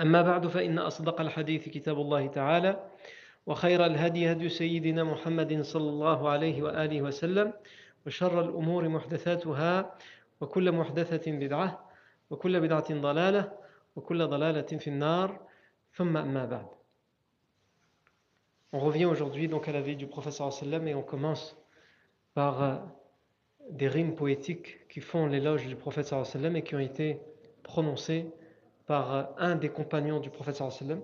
أما بعد فإن أصدق الحديث كتاب الله تعالى وخير الهدي هدي سيدنا محمد صلى الله عليه وآله وسلم وشر الأمور محدثاتها وكل محدثة بدعة وكل بدعة ضلالة وكل ضلالة في النار. ثم أما بعد. On revient aujourd'hui donc à la vie du professeur sallam et on commence par des rimes poétiques qui font l'éloge du prophète sallam et qui ont été prononcées par un des compagnons du prophète sallam,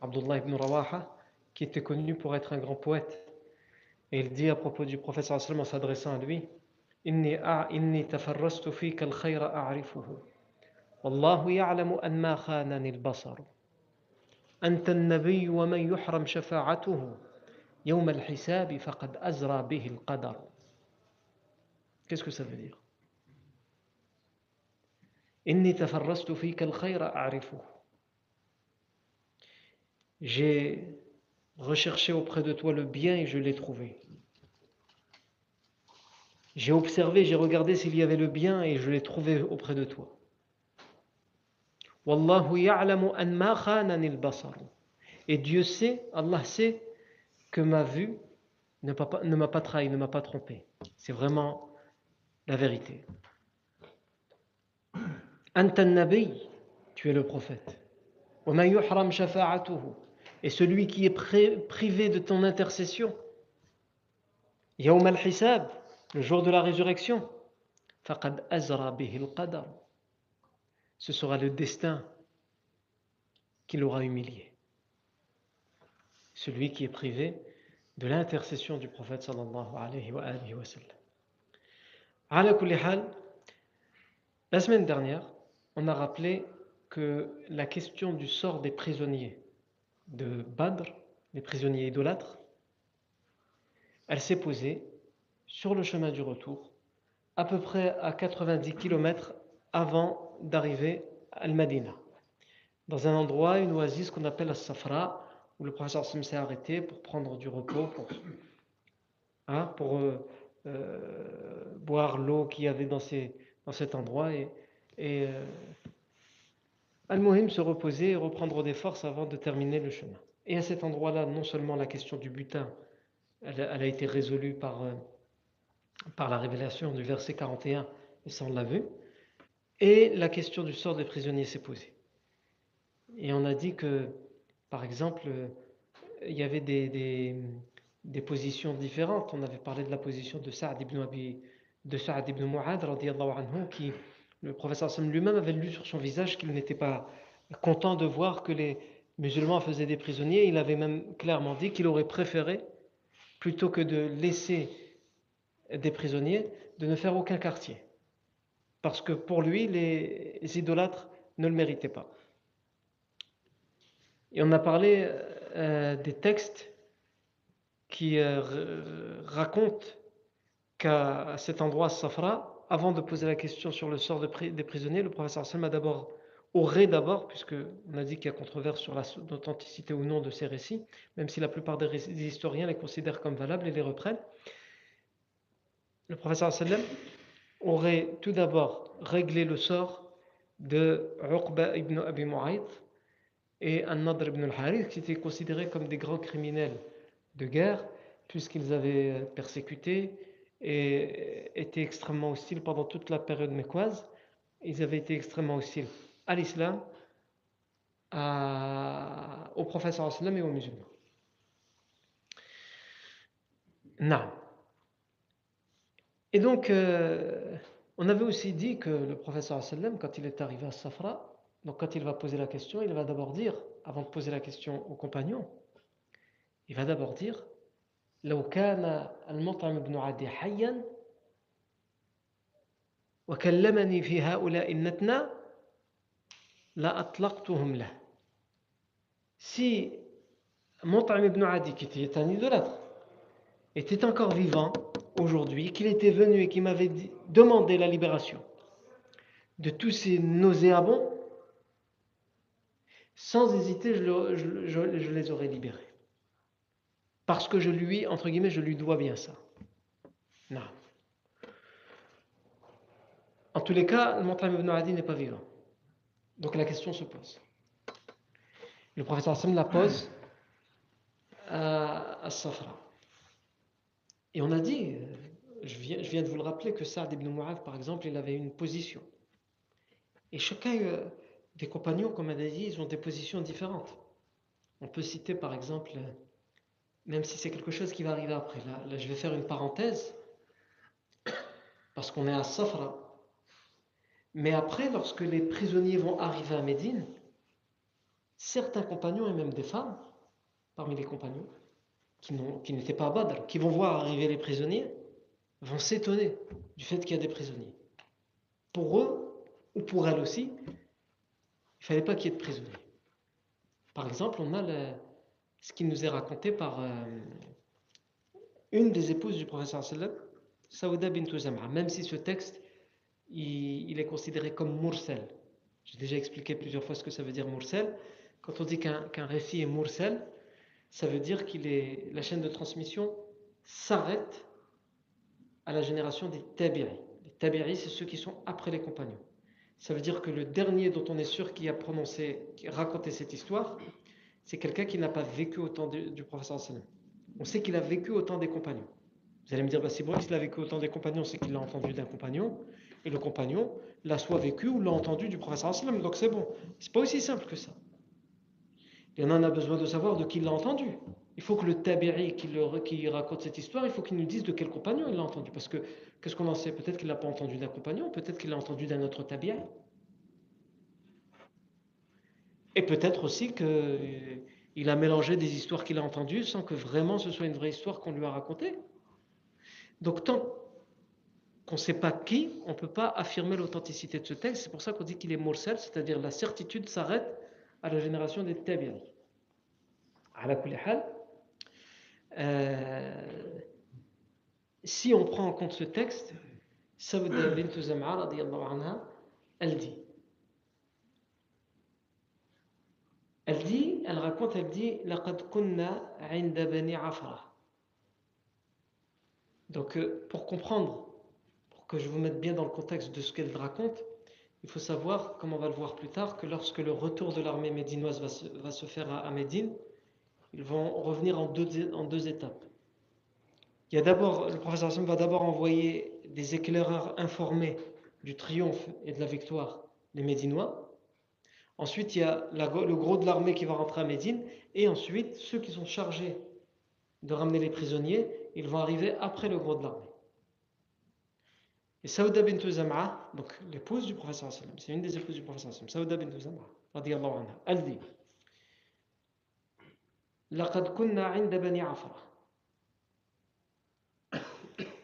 Abdullah ibn Rawaha, qui était connu pour être un grand poète. Et il dit à propos du prophète sallam en s'adressant à lui Inni inni tafarrastu fika al-khayra a'rifuhu. Wallahu ya'lamu an ma khanani al-basar. أنت النبي ومن يحرم شفاعته يوم الحساب فقد أزرى به القدر Qu'est-ce que ça veut dire J'ai recherché auprès de toi le bien et je l'ai trouvé. J'ai observé, j'ai regardé s'il y avait le bien et je l'ai trouvé auprès de toi. Et Dieu sait, Allah sait que ma vue ne m'a pas trahi, ne m'a pas trompé. C'est vraiment la vérité. Tu es le prophète. Et celui qui est privé de ton intercession. Al-hisab, le jour de la résurrection. Ce sera le destin qui l'aura humilié. Celui qui est privé de l'intercession du prophète sallallahu alayhi wa, wa. La semaine dernière, on a rappelé que la question du sort des prisonniers de Badr, les prisonniers idolâtres, elle s'est posée sur le chemin du retour, à peu près à 90 km avant d'arriver à Al-Madina, dans un endroit, une oasis qu'on appelle la Safra, où le professeur Sim s'est arrêté pour prendre du repos, pour, hein, pour euh, euh, boire l'eau qu'il y avait dans, dans cet endroit. Et, et euh, Al-Muhim se reposer et reprendre des forces avant de terminer le chemin. Et à cet endroit-là, non seulement la question du butin, elle, a été résolue par, par la révélation du verset 41, et ça on l'a vu, et la question du sort des prisonniers s'est posée. Et on a dit que, par exemple, il y avait des, des, des positions différentes. On avait parlé de la position de Saad ibn, Abi, de Saad ibn Mu'ad, anhu, qui, le professeur Sam lui-même avait lu sur son visage qu'il n'était pas content de voir que les musulmans faisaient des prisonniers. Il avait même clairement dit qu'il aurait préféré, plutôt que de laisser des prisonniers, de ne faire aucun quartier parce que pour lui, les idolâtres ne le méritaient pas. Et on a parlé euh, des textes qui euh, racontent qu'à cet endroit, Safra, avant de poser la question sur le sort des prisonniers, le professeur Salma d'abord aurait d'abord, puisque on a dit qu'il y a controverse sur l'authenticité ou non de ces récits, même si la plupart des, historiens les considèrent comme valables et les reprennent, le professeur Sallam aurait tout d'abord réglé le sort de Uqba ibn Abi Mu'ayt et An-Nadr ibn al-Harith qui étaient considérés comme des grands criminels de guerre puisqu'ils avaient persécuté et été extrêmement hostiles pendant toute la période mécoise. Ils avaient été extrêmement hostiles à l'islam, au professeur islam et aux musulmans. Non. Et donc, euh, on avait aussi dit que le professeur sallam, quand il est arrivé à Safra, donc quand il va poser la question, il va d'abord dire, avant de poser la question aux compagnons, il va d'abord dire لو كان المطعم بن عدي حيا وكلمني في هؤلاء النتنى لأطلقتهم له si Mut'im ibn Adi qui était un idolâtre était encore vivant aujourd'hui qu'il était venu et qu'il m'avait demandé la libération de tous ces nauséabonds sans hésiter je, le, je, je, je les aurais libérés parce que je lui, entre guillemets, je lui dois bien ça. Non. En tous les cas, le Montagne ibn Adi n'est pas vivant. Donc la question se pose. Le professeur Hassan la pose à, Safra. Et on a dit, je viens, je viens de vous le rappeler, que Saad ibn Mu'adh, par exemple, il avait une position. Et chacun euh, des compagnons, comme on a dit, ils ont des positions différentes. On peut citer par exemple même si c'est quelque chose qui va arriver après. Là, je vais faire une parenthèse, parce qu'on est à Safra. Mais après, lorsque les prisonniers vont arriver à Médine, certains compagnons, et même des femmes, parmi les compagnons, qui n'étaient pas à Badr, qui vont voir arriver les prisonniers, vont s'étonner du fait qu'il y a des prisonniers. Pour eux, ou pour elles aussi, il ne fallait pas qu'il y ait de prisonniers. Par exemple, on a le, ce qui nous est raconté par euh, une des épouses du professeur sallam, Saouda bint même si ce texte il, est considéré comme mursal. J'ai déjà expliqué plusieurs fois ce que ça veut dire mursal. Quand on dit qu'un qu récit est mursal, ça veut dire qu'il est la chaîne de transmission s'arrête à la génération des tabi'i. Les tabi'i, c'est ceux qui sont après les compagnons. Ça veut dire que le dernier dont on est sûr qui a prononcé, qui a raconté cette histoire, c'est quelqu'un qui n'a pas vécu au temps du, professeur sallam. On sait qu'il a vécu au temps des compagnons. Vous allez me dire, bah, c'est bon, s'il a vécu au temps des compagnons, c'est qu'il l'a entendu d'un compagnon, et le compagnon l'a soit vécu ou l'a entendu du professeur sallam, donc c'est bon. C'est pas aussi simple que ça. Et on en a besoin de savoir de qui il l'a entendu. Il faut que le tabi'i qui, raconte cette histoire, il faut qu'il nous dise de quel compagnon il l'a entendu. Parce que, qu'est-ce qu'on en sait? Peut-être qu'il l'a pas entendu d'un compagnon, peut-être qu'il l'a entendu d'un autre tabi'i. Et peut-être aussi qu'il euh, a mélangé des histoires qu'il a entendues sans que vraiment ce soit une vraie histoire qu'on lui a racontée. Donc tant qu'on ne sait pas qui, on ne peut pas affirmer l'authenticité de ce texte. C'est pour ça qu'on dit qu'il est morsel, c'est-à-dire la certitude s'arrête à la génération des tabi'in. À la euh, si on prend en compte ce texte, bint Zam'a, elle dit Elle dit, elle raconte, elle dit لقد كنا عند بني عفرة. Donc pour comprendre, pour que je vous mette bien dans le contexte de ce qu'elle raconte, il faut savoir, comme on va le voir plus tard, que lorsque le retour de l'armée médinoise va se, va se, faire à, à Médine, ils vont revenir en deux, en deux étapes. Il y a d'abord, le professeur Hassan va d'abord envoyer des éclaireurs informés du triomphe et de la victoire des Médinois. Ensuite, il y a la, le gros de l'armée qui va rentrer à Médine. Et ensuite, ceux qui sont chargés de ramener les prisonniers, ils vont arriver après le gros de l'armée. Et Saouda bint Zam'a, donc l'épouse du professeur c'est une des épouses du professeur Saouda bint Zam'a, radiallahu anha, elle dit لقد كنا عند بني عفرة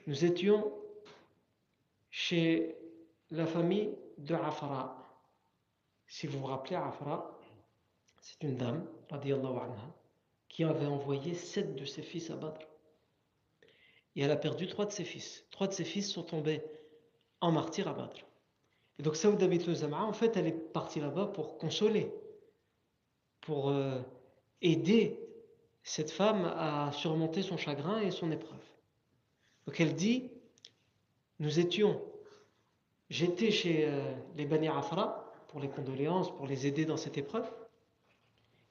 Nous étions chez la famille de Afra. Si vous vous rappelez, Afra, c'est une dame, anha, qui avait envoyé sept de ses fils à Badr. Et elle a perdu trois de ses fils. Trois de ses fils sont tombés en martyr à Badr. Et donc Saouda bint Zam'a, en fait, elle est partie là-bas pour consoler, pour euh, aider cette femme à surmonter son chagrin et son épreuve. Donc elle dit, nous étions, j'étais chez euh, les Bani Afra pour les condoléances, pour les aider dans cette épreuve.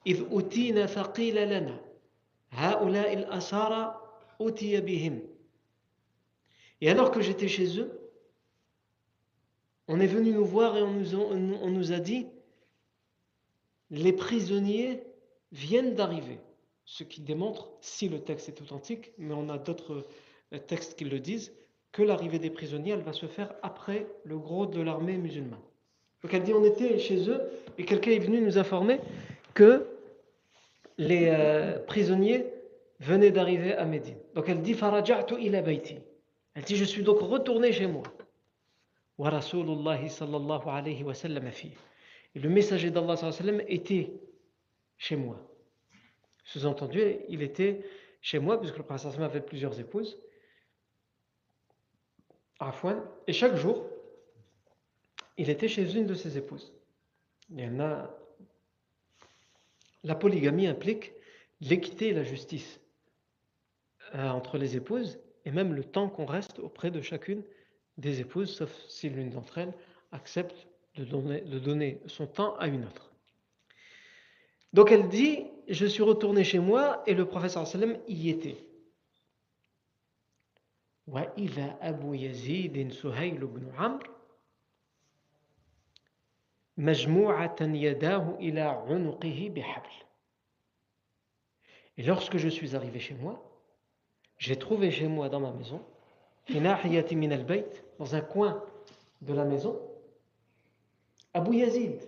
إذ أتينا فقيل لنا هؤلاء الأسارى أتي بهم Et alors que j'étais chez eux, on est venu nous voir et on nous, a, on nous a dit les prisonniers viennent d'arriver. Ce qui démontre, si le texte est authentique, mais on a d'autres textes qui le disent, que l'arrivée des prisonniers, elle va se faire après le gros de l'armée musulmane. Donc elle dit on était chez eux et quelqu'un est venu nous informer que les euh, prisonniers venaient d'arriver à Médine. Donc elle dit ila bayti. Elle dit je suis donc retourné chez moi. Wa sallallahu alayhi wa sallam Et le messager d'Allah sallallahu était chez moi. Sous-entendu, il était chez moi puisque le prophète avait plusieurs épouses. Et chaque jour, il était chez une de ses épouses. Il y en a. La polygamie implique l'équité et la justice euh, entre les épouses et même le temps qu'on reste auprès de chacune des épouses, sauf si l'une d'entre elles accepte de donner, de donner son temps à une autre. Donc elle dit Je suis retourné chez moi et le professeur sallam y était. وإذا أبو يزيد سهيل بن عمرو et lorsque je suis arrivé chez moi, j'ai trouvé chez moi dans ma maison, dans un coin de la maison, Abu Yazid,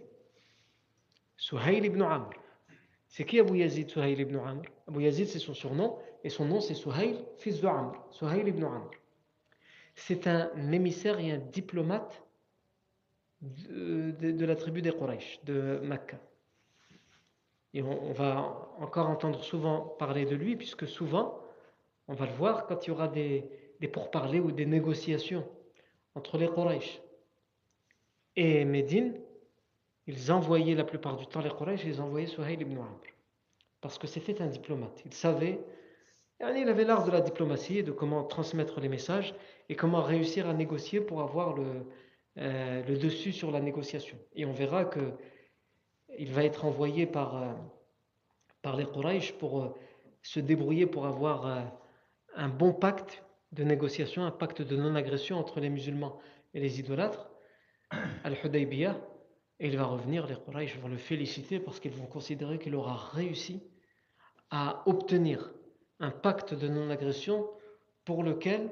Suhail ibn Amr. C'est qui Abu Yazid, Suhail ibn Amr? Abu Yazid, c'est son surnom, et son nom c'est Suhail, fils de Amr, ibn Amr. C'est un émissaire et un diplomate de, la tribu des Quraysh, de Makkah. Et on, va encore entendre souvent parler de lui, puisque souvent, on va le voir quand il y aura des, pourparlers ou des négociations entre les Quraysh et Médine, ils envoyaient la plupart du temps les Quraysh, ils envoyaient Suhail ibn Amr. Parce que c'était un diplomate. Il savait, il avait l'art de la diplomatie et de comment transmettre les messages et comment réussir à négocier pour avoir le, euh, le dessus sur la négociation. Et on verra que il va être envoyé par, euh, par les Quraysh pour euh, se débrouiller pour avoir un bon pacte de négociation, un pacte de non-agression entre les musulmans et les idolâtres, Al-Hudaybiyah, et il va revenir, les Quraysh vont le féliciter parce qu'ils vont considérer qu'il aura réussi à obtenir un pacte de non-agression pour lequel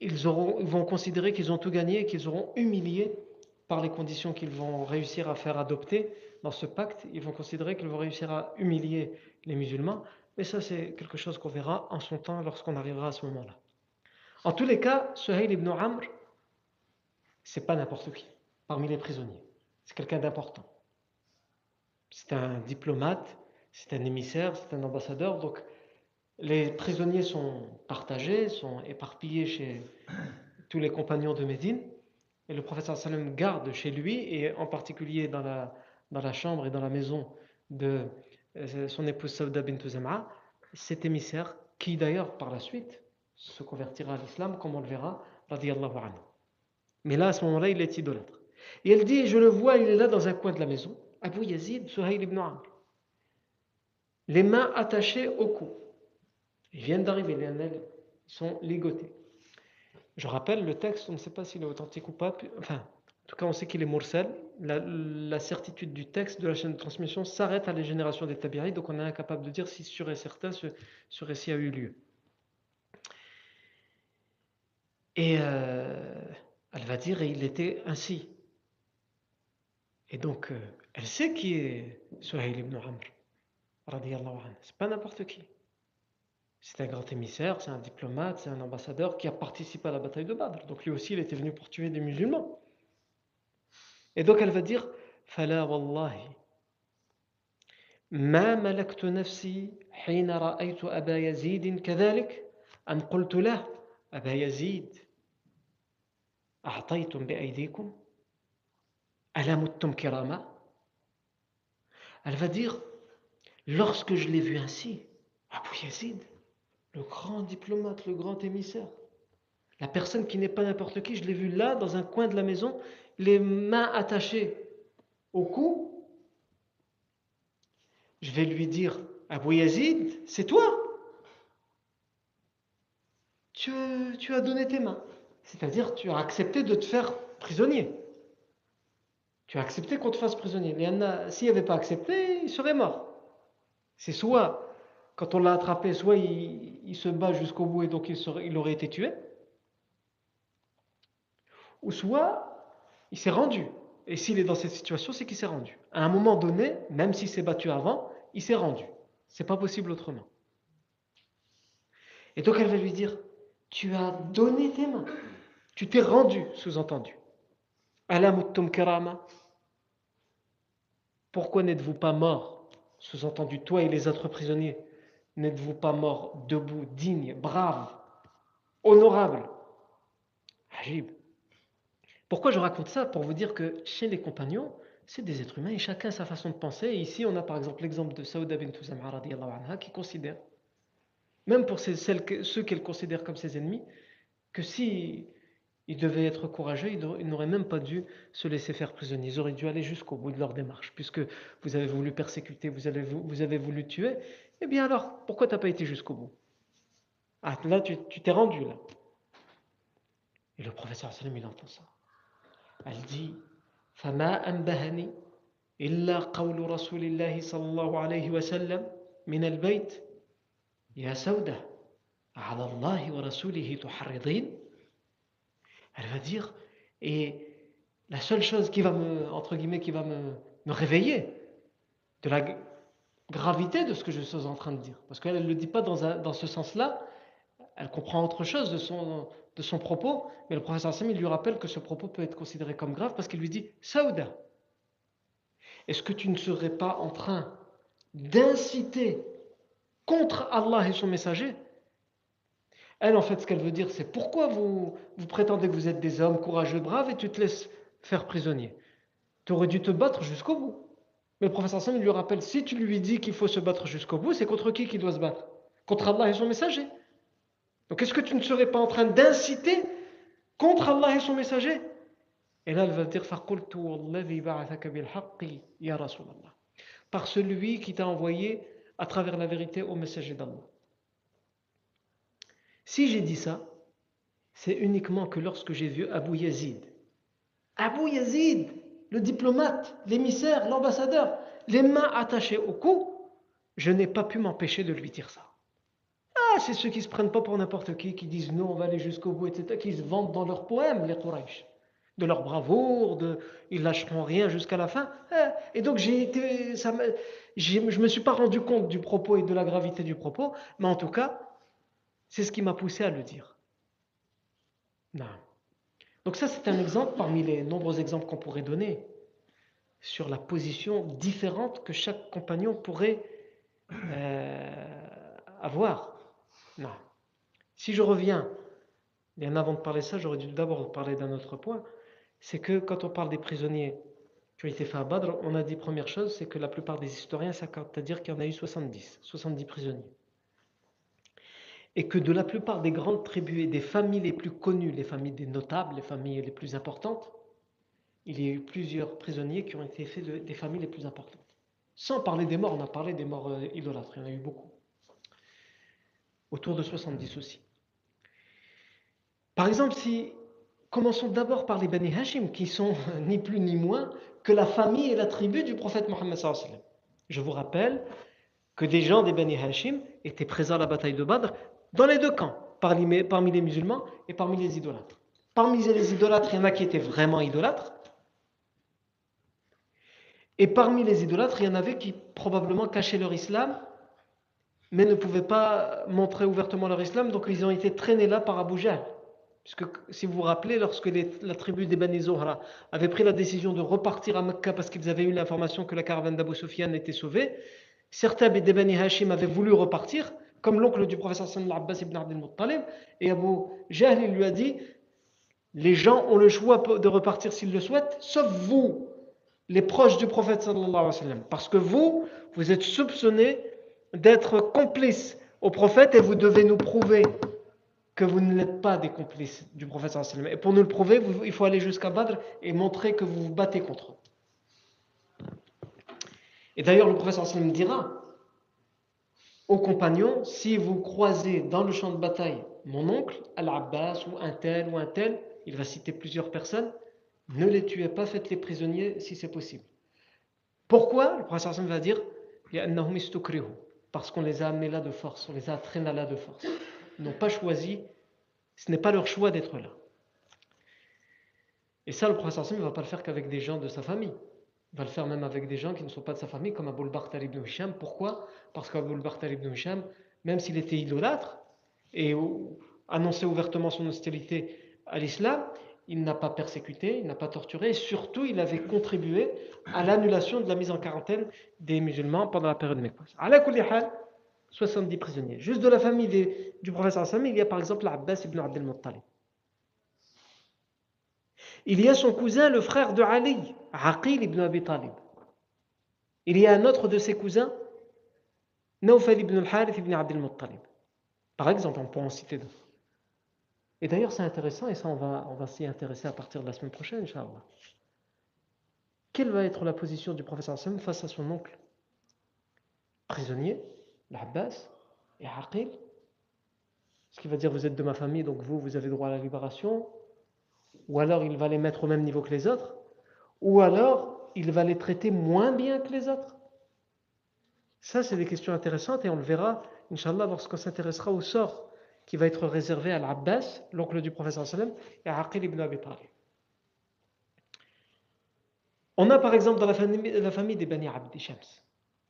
ils, vont considérer qu'ils ont tout gagné qu'ils auront humilié par les conditions qu'ils vont réussir à faire adopter dans ce pacte. Ils vont considérer qu'ils vont réussir à humilier les musulmans. Mais ça, c'est quelque chose qu'on verra en son temps lorsqu'on arrivera à ce moment-là. En tous les cas, Suhail ibn Amr, c'est pas n'importe qui parmi les prisonniers. C'est quelqu'un d'important. C'est un diplomate, c'est un émissaire, c'est un ambassadeur. Donc, les prisonniers sont partagés, sont éparpillés chez tous les compagnons de Médine. Et le prophète sallam garde chez lui, et en particulier dans la, dans la chambre et dans la maison de euh, son épouse Sauda bint Zam'a, cet émissaire, qui d'ailleurs par la suite se convertira à l'islam, comme on le verra, radiallahu anhu. Mais là, à ce moment-là, il est idolâtre. Et elle dit, je le vois, il est là dans un coin de la maison, Abu Yazid, Suhail ibn Amr, les mains attachées au cou. Ils viennent d'arriver, les sont ligotés. Je rappelle le texte, on ne sait pas s'il est authentique ou pas. Enfin, en tout cas, on sait qu'il est mursal. La, certitude du texte de la chaîne de transmission s'arrête à la génération des Tabiri, donc on est incapable de dire si sûr et certain ce, ce récit a eu lieu. Et euh, elle va dire, et il était ainsi. Et donc, euh, elle sait qui est Suhail ibn Amr. C'est pas n'importe qui C'est un grand émissaire, c'est un diplomate, c'est un ambassadeur qui a participé à la bataille de Badr. Donc lui aussi, il était venu pour tuer des musulmans. Et donc elle va dire Fala wallahi. ما ملكت نفسي حين رأيت أبا يزيد كذلك أن قلت له أبا يزيد أعطيتم بأيديكم ألا متم كراما Elle va dire, lorsque je l'ai vu ainsi, Abu Yazid, le grand diplomate, le grand émissaire. La personne qui n'est pas n'importe qui, je l'ai vu là, dans un coin de la maison, les mains attachées au cou. Je vais lui dire, Abou Yazid, c'est toi tu, as donné tes mains. C'est-à-dire, tu as accepté de te faire prisonnier. Tu as accepté qu'on te fasse prisonnier. S'il n'avait pas accepté, il serait mort. C'est soit quand on l'a attrapé, soit il, se bat jusqu'au bout et donc il, aurait été tué, ou soit il s'est rendu. Et s'il est dans cette situation, c'est qu'il s'est rendu. À un moment donné, même s'il s'est battu avant, il s'est rendu. C'est pas possible autrement. Et donc elle va lui dire, tu as donné tes mains, tu t'es rendu, sous-entendu. Alamuttum karama. Pourquoi n'êtes-vous pas mort Sous-entendu, toi et les autres prisonniers, n'êtes-vous pas mort debout, digne, brave, honorable? Ajib. Pourquoi je raconte ça? Pour vous dire que chez les compagnons, c'est des êtres humains et chacun a sa façon de penser. Ici, on a par exemple l'exemple de Saouda bint anha qui considère, même pour ceux qu'elle considère comme ses ennemis, que si ils devaient être courageux, ils n'auraient même pas dû se laisser faire prisonnier. Ils auraient dû aller jusqu'au bout de leur démarche, puisque vous avez voulu persécuter, vous avez voulu tuer. Eh bien alors, pourquoi tu n'as pas été jusqu'au bout Ah, là, tu t'es rendu, là. Et le professeur sallam, il entend ça. Elle dit فما أنبهني إلا قول رسول الله صلى الله عليه وسلم من البيت يا سودة على الله ورسوله تحرضين Elle va dire, et la seule chose qui va me, entre guillemets, qui va me, me réveiller de la gravité de ce que je suis en train de dire, parce qu'elle ne le dit pas dans, ce sens-là, elle comprend autre chose de son, propos, mais le professeur il lui rappelle que ce propos peut être considéré comme grave parce qu'il lui dit Saouda, est-ce que tu ne serais pas en train d'inciter contre Allah et son messager? Elle, en fait, ce qu'elle veut dire, c'est pourquoi vous, vous prétendez que vous êtes des hommes courageux, braves et tu te laisses faire prisonnier? Tu aurais dû te battre jusqu'au bout. Mais le professeur Sam, lui rappelle si tu lui dis qu'il faut se battre jusqu'au bout, c'est contre qui qu'il doit se battre? Contre Allah et son messager. Donc est-ce que tu ne serais pas en train d'inciter contre Allah et son messager? Et là, elle va dire Par celui qui t'a envoyé à travers la vérité au messager d'Allah. Si j'ai dit ça, c'est uniquement que lorsque j'ai vu Abu Yazid, Abu Yazid, le diplomate, l'émissaire, l'ambassadeur, les mains attachées au cou, je n'ai pas pu m'empêcher de lui dire ça. Ah, c'est ceux qui se prennent pas pour n'importe qui, qui disent non, on va aller jusqu'au bout, etc., qui se vantent dans leurs poèmes, les Quraysh, de leur bravoure, de ils lâcheront rien jusqu'à la fin. Ah, et donc j'ai été, ça je ne me suis pas rendu compte du propos et de la gravité du propos, mais en tout cas, c'est ce qui m'a poussé à le dire. Non. Donc ça, c'est un exemple parmi les nombreux exemples qu'on pourrait donner sur la position différente que chaque compagnon pourrait euh, avoir. Non. Si je reviens, bien avant de parler ça, j'aurais dû d'abord parler d'un autre point, c'est que quand on parle des prisonniers qui ont été faits à Badr, on a dit première chose, c'est que la plupart des historiens s'accordent à dire qu'il y en a eu 70, 70 prisonniers. Et que de la plupart des grandes tribus et des familles les plus connues, les familles des notables, les familles les plus importantes, il y a eu plusieurs prisonniers qui ont été faits des familles les plus importantes. Sans parler des morts, on a parlé des morts euh, idolâtres, il y en a eu beaucoup autour de 70 aussi. Par exemple, si commençons d'abord par les Bani Hashim, qui sont ni plus ni moins que la famille et la tribu du prophète Mohammed. Je vous rappelle que des gens des Bani Hashim étaient présents à la bataille de Badr dans les deux camps, parmi les musulmans et parmi les idolâtres. Parmi les idolâtres, il y en a qui étaient vraiment idolâtres. Et parmi les idolâtres, il y en avait qui probablement cachaient leur islam mais ne pouvaient pas montrer ouvertement leur islam, donc ils ont été traînés là par Abu Jahl. Puisque si vous vous rappelez, lorsque la tribu des Bani Zohra avait pris la décision de repartir à Mecca parce qu'ils avaient eu l'information que la caravane d'Abu Sufyan était sauvée, certains des Bani Hashim avaient voulu repartir, comme l'oncle du professeur Sallallahu Abbas ibn Abdel et Abu Jahl lui a dit les gens ont le choix de repartir s'ils le souhaitent, sauf vous, les proches du prophète sallallahu alayhi wa sallam, parce que vous, vous êtes soupçonnés d'être complice au prophète et vous devez nous prouver que vous ne l'êtes pas des complices du prophète. Et pour nous le prouver, il faut aller jusqu'à Badr et montrer que vous vous battez contre eux. Et d'ailleurs, le prophète dira aux compagnons si vous croisez dans le champ de bataille mon oncle, Al-Abbas, ou un tel ou un tel, il va citer plusieurs personnes, ne les tuez pas, faites-les prisonniers si c'est possible. Pourquoi? Le prophète va dire parce qu'on les a amenés là de force, on les a traînés là de force. Ils n'ont pas choisi, ce n'est pas leur choix d'être là. Et ça, le prophète ne va pas le faire qu'avec des gens de sa famille. Va le faire même avec des gens qui ne sont pas de sa famille, comme Abou al ibn Hisham. Pourquoi? Parce qu'Abou al ibn Hisham, même s'il était idolâtre et annonçait ouvertement son hostilité à l'islam, il n'a pas persécuté, il n'a pas torturé, et surtout il avait contribué à l'annulation de la mise en quarantaine des musulmans pendant la période mécoise. À la 70 prisonniers. Juste de la famille du professeur Sami, il y a par exemple l'Abbas ibn Abdel Muttalib. Il y a son cousin, le frère de Ali, Aqil ibn Abi Talib. Il y a un autre de ses cousins, Nawfal ibn al-Harith ibn Abdel Muttalib. Par exemple, on peut en citer d'autres. Et d'ailleurs, c'est intéressant, et ça, on va, s'y intéresser à partir de la semaine prochaine, Inch'Allah. Quelle va être la position du professeur Sam face à son oncle? Prisonnier, l'Abbas et Aqil? Ce qui va dire, vous êtes de ma famille, donc vous, vous avez droit à la libération. Ou alors, il va les mettre au même niveau que les autres? Ou alors, il va les traiter moins bien que les autres. Ça, c'est des questions intéressantes et on le verra, Inch'Allah, lorsqu'on s'intéressera au sort qui va être réservé à l'Abbas, l'oncle du professeur sallam, et à Aqil ibn Abi Talib. On a par exemple dans la famille, des Bani Abdi Shams.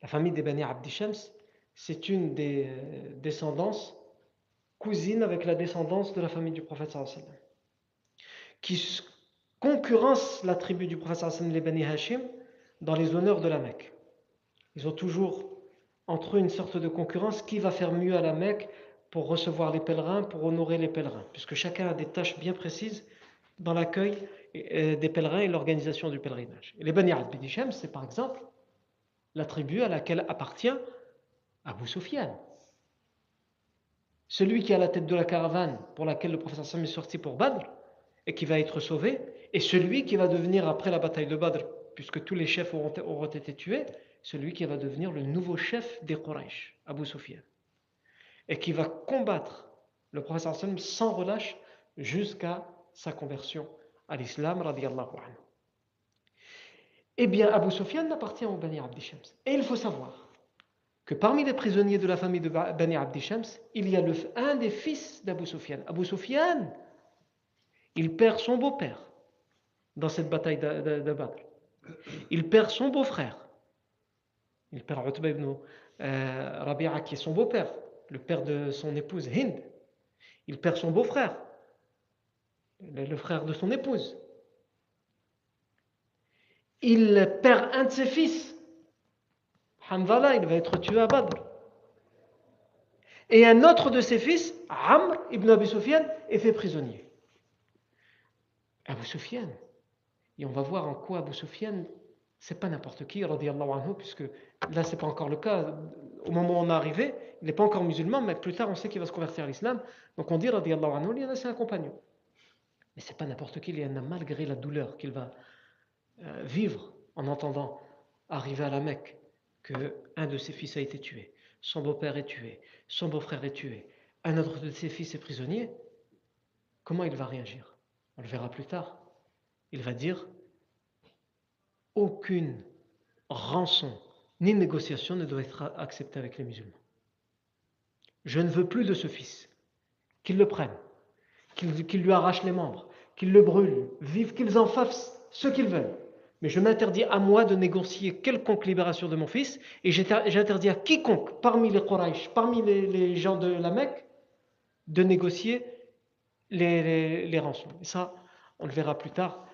La famille des Bani Abdi Shams, c'est une des euh, descendances cousines avec la descendance de la famille du professeur sallam, qui concurrence la tribu du professeur sallam, les Bani Hashim, dans les honneurs de la Mecque. Ils ont toujours entre eux une sorte de concurrence qui va faire mieux à la Mecque pour recevoir les pèlerins, pour honorer les pèlerins, puisque chacun a des tâches bien précises dans l'accueil des pèlerins et l'organisation du pèlerinage. Et les Bani Abd c'est par exemple la tribu à laquelle appartient Abu Sufyan. Celui qui à la tête de la caravane pour laquelle le professeur Sam est sorti pour Badr et qui va être sauvé, et celui qui va devenir après la bataille de Badr, puisque tous les chefs auront, été tués, celui qui va devenir le nouveau chef des Quraysh, Abu Sufyan et qui va combattre le prophète sans relâche jusqu'à sa conversion à l'islam radiallahu anhu. Eh bien, Abu Sufyan appartient au Bani Abdi Shams. Et il faut savoir que parmi les prisonniers de la famille de Bani Abdi Shams, il y a le, un des fils d'Abu Sufyan. Abu Sufyan, il perd son beau-père dans cette bataille de. Il perd son beau-frère. Il perd Utba ibn euh, Rabi'a qui est son beau-père le père de son épouse Hind, il perd son beau-frère, le frère de son épouse. Il perd un de ses fils, Hamdallah, il va être tué à Badr. Et un autre de ses fils, Amr ibn Abi est fait prisonnier. Abu Sufyan. Et on va voir en quoi Abu Sufyan, c'est pas n'importe qui, anhu, puisque là, c'est pas encore le cas. Au moment où on est arrivé, il n'est pas encore musulman, mais plus tard on sait qu'il va se convertir à l'islam. Donc on dit, anhu, c'est un compagnon. Mais c'est pas n'importe qui, il y en a malgré la douleur qu'il va euh, vivre en entendant arriver à la Mecque que un de ses fils a été tué, son beau-père est tué, son beau-frère est tué, un autre de ses fils est prisonnier. Comment il va réagir? On le verra plus tard. Il va dire aucune rançon ni négociation ne doit être acceptée avec les musulmans. Je ne veux plus de ce fils. Qu'ils le prennent, qu'ils lui arrachent les membres, qu'ils le brûlent, vivent qu'ils en fassent ce qu'ils veulent. Mais je m'interdis à moi de négocier quelconque libération de mon fils, et j'interdis à quiconque parmi les Quraysh, parmi les, gens de la Mecque, de négocier les, les, rançons. Et ça, on le verra plus tard.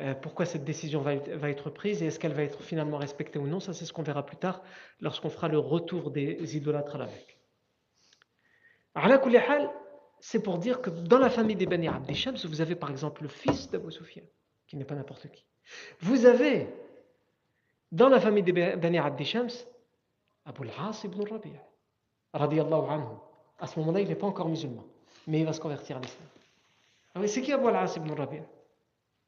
Euh, pourquoi cette décision va être, prise et est-ce qu'elle va être finalement respectée ou non Ça, c'est ce qu'on verra plus tard lorsqu'on fera le retour des idolâtres à la Mecque c'est pour dire que dans la famille des Bani Abdi Shams, vous avez par exemple le fils d'Abu Sufyan, qui n'est pas n'importe qui. Vous avez dans la famille des Bani Abdi Shams, Abu al-As ibn Rabi'a, radiyallahu anhu. À ce moment-là, il n'est pas encore musulman, mais il va se convertir à l'islam. Ah c'est qui Abu al-As ibn Rabi'a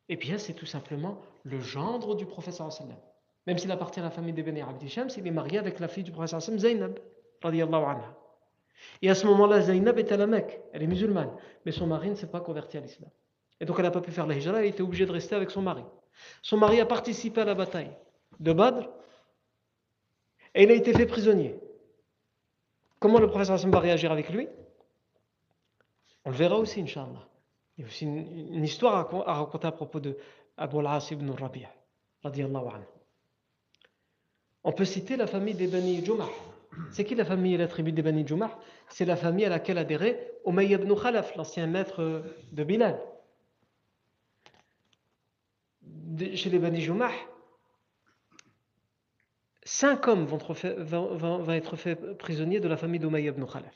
Eh bien, c'est tout simplement le gendre du professeur sallam. Même s'il appartient à la famille des Bani Abdi Shams, il est marié avec la fille du professeur sallam, Zainab, anha. Et à ce moment-là, Zainab est à la Mecque, elle est musulmane, mais son mari ne s'est pas converti à l'islam. Et donc elle n'a pas pu faire la hijra, elle était obligée de rester avec son mari. Son mari a participé à la bataille de Badr et il a été fait prisonnier. Comment le professeur va réagir avec lui? On le verra aussi, Inch'Allah. Il y a aussi une, histoire à, raconter à propos de Abu al-As ibn Rabi'a. On peut citer la famille des Bani Jumah. C'est qui la famille et la tribu des Bani Jumah? C'est la famille à laquelle adhérait Umayy ibn Khalaf, l'ancien maître de Bilal. Chez les Bani Jumah, cinq hommes vont être, faits, vont, être faits prisonniers de la famille d'Umayy ibn Khalaf.